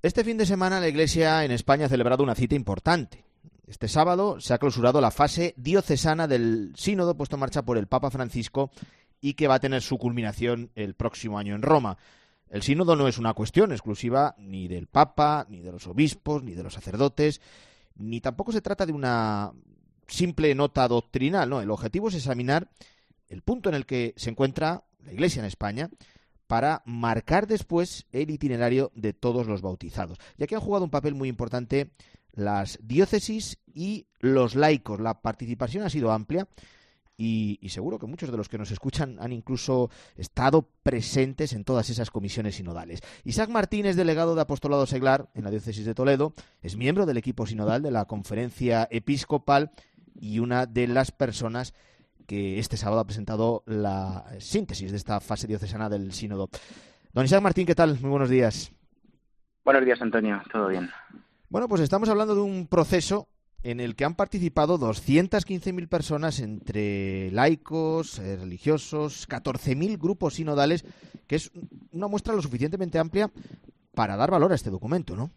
Este fin de semana la Iglesia en España ha celebrado una cita importante. Este sábado se ha clausurado la fase diocesana del sínodo puesto en marcha por el Papa Francisco y que va a tener su culminación el próximo año en Roma. El sínodo no es una cuestión exclusiva ni del Papa, ni de los obispos, ni de los sacerdotes, ni tampoco se trata de una simple nota doctrinal, no, el objetivo es examinar el punto en el que se encuentra la Iglesia en España para marcar después el itinerario de todos los bautizados, ya que han jugado un papel muy importante las diócesis y los laicos. La participación ha sido amplia y, seguro que muchos de los que nos escuchan han incluso estado presentes en todas esas comisiones sinodales. Isaac Martínez, delegado de Apostolado Seglar en la diócesis de Toledo, es miembro del equipo sinodal de la conferencia episcopal y una de las personas que este sábado ha presentado la síntesis de esta fase diocesana del sínodo. Don Isaac Martín, ¿qué tal? Muy buenos días. Buenos días, Antonio. Todo bien. Bueno, pues estamos hablando de un proceso en el que han participado 215.000 personas entre laicos, eh, religiosos, 14.000 grupos sinodales, que es una muestra lo suficientemente amplia para dar valor a este documento, ¿no?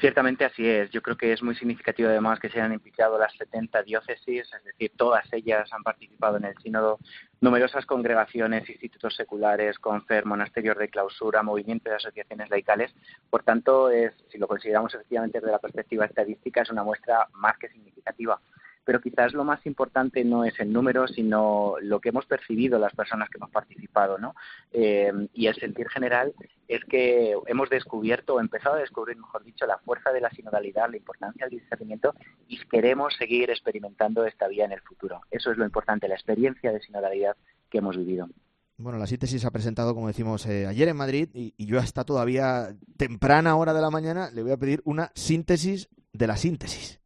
Ciertamente así es. Yo creo que es muy significativo además que se hayan implicado las 70 diócesis, es decir, todas ellas han participado en el sínodo, numerosas congregaciones, institutos seculares, confer, monasterios de clausura, movimientos de asociaciones laicales. Por tanto, es, si lo consideramos efectivamente desde la perspectiva estadística, es una muestra más que significativa pero quizás lo más importante no es el número, sino lo que hemos percibido las personas que hemos participado, ¿no? Eh, y el sentir general es que hemos descubierto, o empezado a descubrir, mejor dicho, la fuerza de la sinodalidad, la importancia del discernimiento y queremos seguir experimentando esta vía en el futuro. Eso es lo importante, la experiencia de sinodalidad que hemos vivido. Bueno, la síntesis se ha presentado, como decimos, eh, ayer en Madrid y, y yo hasta todavía temprana hora de la mañana le voy a pedir una síntesis de la síntesis.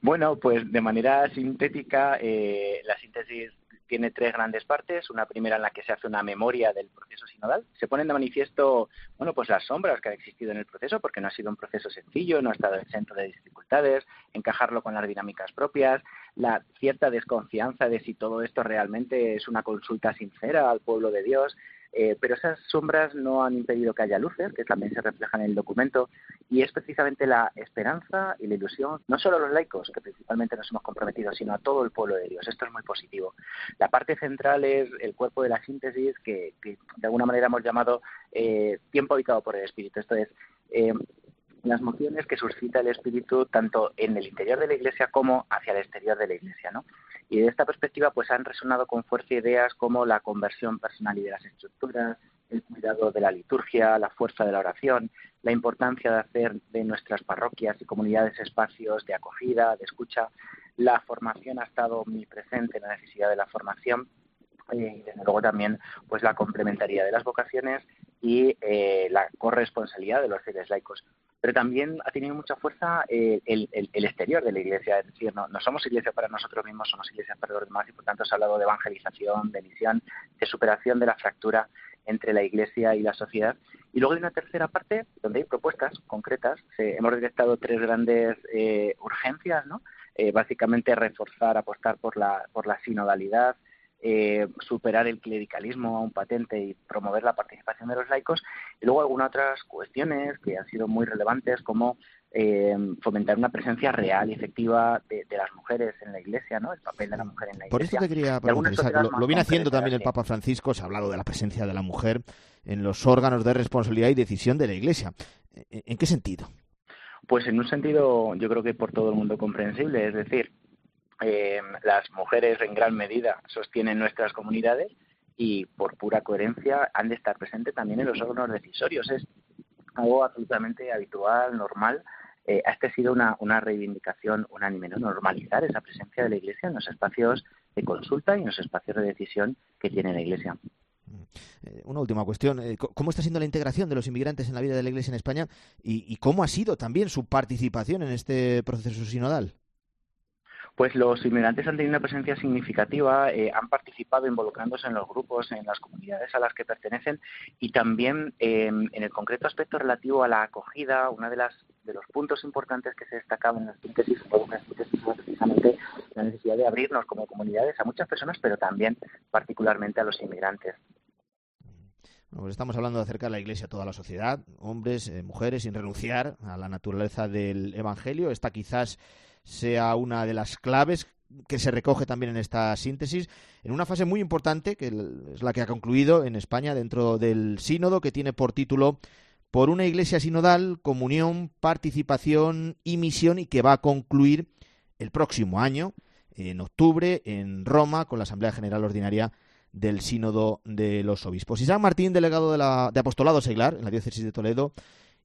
Bueno, pues de manera sintética, eh, la síntesis tiene tres grandes partes. Una primera en la que se hace una memoria del proceso sinodal. Se ponen de manifiesto, bueno, pues las sombras que han existido en el proceso, porque no ha sido un proceso sencillo, no ha estado exento de dificultades, encajarlo con las dinámicas propias, la cierta desconfianza de si todo esto realmente es una consulta sincera al pueblo de Dios, eh, pero esas sombras no han impedido que haya luces, que también se reflejan en el documento, y es precisamente la esperanza y la ilusión, no solo a los laicos, que principalmente nos hemos comprometido, sino a todo el pueblo de Dios. Esto es muy positivo. La parte central es el cuerpo de la síntesis, que, de alguna manera hemos llamado eh, tiempo habitado por el Espíritu. Esto es, eh, las mociones que suscita el Espíritu tanto en el interior de la Iglesia como hacia el exterior de la Iglesia, ¿no? Y de esta perspectiva, pues han resonado con fuerza ideas como la conversión personal y de las estructuras, el cuidado de la liturgia, la fuerza de la oración, la importancia de hacer de nuestras parroquias y comunidades espacios de acogida, de escucha. La formación ha estado muy presente, la necesidad de la formación eh, y desde luego también pues la complementariedad de las vocaciones y eh, la corresponsabilidad de los fieles laicos pero también ha tenido mucha fuerza eh, el, exterior de la iglesia, es decir, no, somos iglesia para nosotros mismos, somos iglesia para los demás y por tanto se ha hablado de evangelización, de misión, de superación de la fractura entre la iglesia y la sociedad. Y luego hay una tercera parte donde hay propuestas concretas. hemos detectado tres grandes eh, urgencias, ¿no? Eh, básicamente reforzar, apostar por la, por la sinodalidad, eh, superar el clericalismo a un patente y promover la participación de los laicos. Y luego algunas otras cuestiones que han sido muy relevantes, como eh, fomentar una presencia real y efectiva de, las mujeres en la Iglesia, ¿no? El papel de la mujer en la Iglesia. Por eso te quería preguntar, lo, viene haciendo también el Papa Francisco, se ha hablado de la presencia de la mujer en los órganos de responsabilidad y decisión de la Iglesia. ¿En qué sentido? Pues en un sentido, yo creo que por todo el mundo comprensible, es decir, eh, las mujeres en gran medida sostienen nuestras comunidades y por pura coherencia han de estar presentes también en los órganos decisorios. Es algo absolutamente habitual, normal. Eh, este ha sido una, una reivindicación unánime, ¿no? normalizar esa presencia de la Iglesia en los espacios de consulta y en los espacios de decisión que tiene la Iglesia. Eh, una última cuestión. Eh, ¿Cómo está siendo la integración de los inmigrantes en la vida de la Iglesia en España y cómo ha sido también su participación en este proceso sinodal? Pues los inmigrantes han tenido una presencia significativa, eh, han participado involucrándose en los grupos, en las comunidades a las que pertenecen y también em, en el concreto aspecto relativo a la acogida, una de las de los puntos importantes que se destacaban en las síntesis fue precisamente la necesidad de abrirnos como comunidades a muchas personas, pero también particularmente a los inmigrantes. pues estamos hablando de la Iglesia a toda la sociedad, hombres, eh, mujeres, sin renunciar a la naturaleza del Evangelio. Esta quizás sea una de las claves que se recoge también en esta síntesis, en una fase muy importante, que es la que ha concluido en España dentro del sínodo, que tiene por título Por una Iglesia sinodal, comunión, participación y misión, y que va a concluir el próximo año, en octubre, en Roma, con la Asamblea General Ordinaria del Sínodo de los Obispos. Isaac Martín, delegado de, la, de Apostolado Seglar en la Diócesis de Toledo,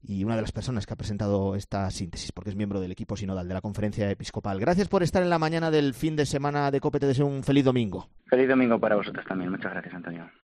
y una de las personas que ha presentado esta síntesis, porque es miembro del equipo sinodal de la Conferencia Episcopal. Gracias por estar en la mañana del fin de semana de COPE. Te deseo un feliz domingo. Feliz domingo para vosotros también. Muchas gracias, Antonio.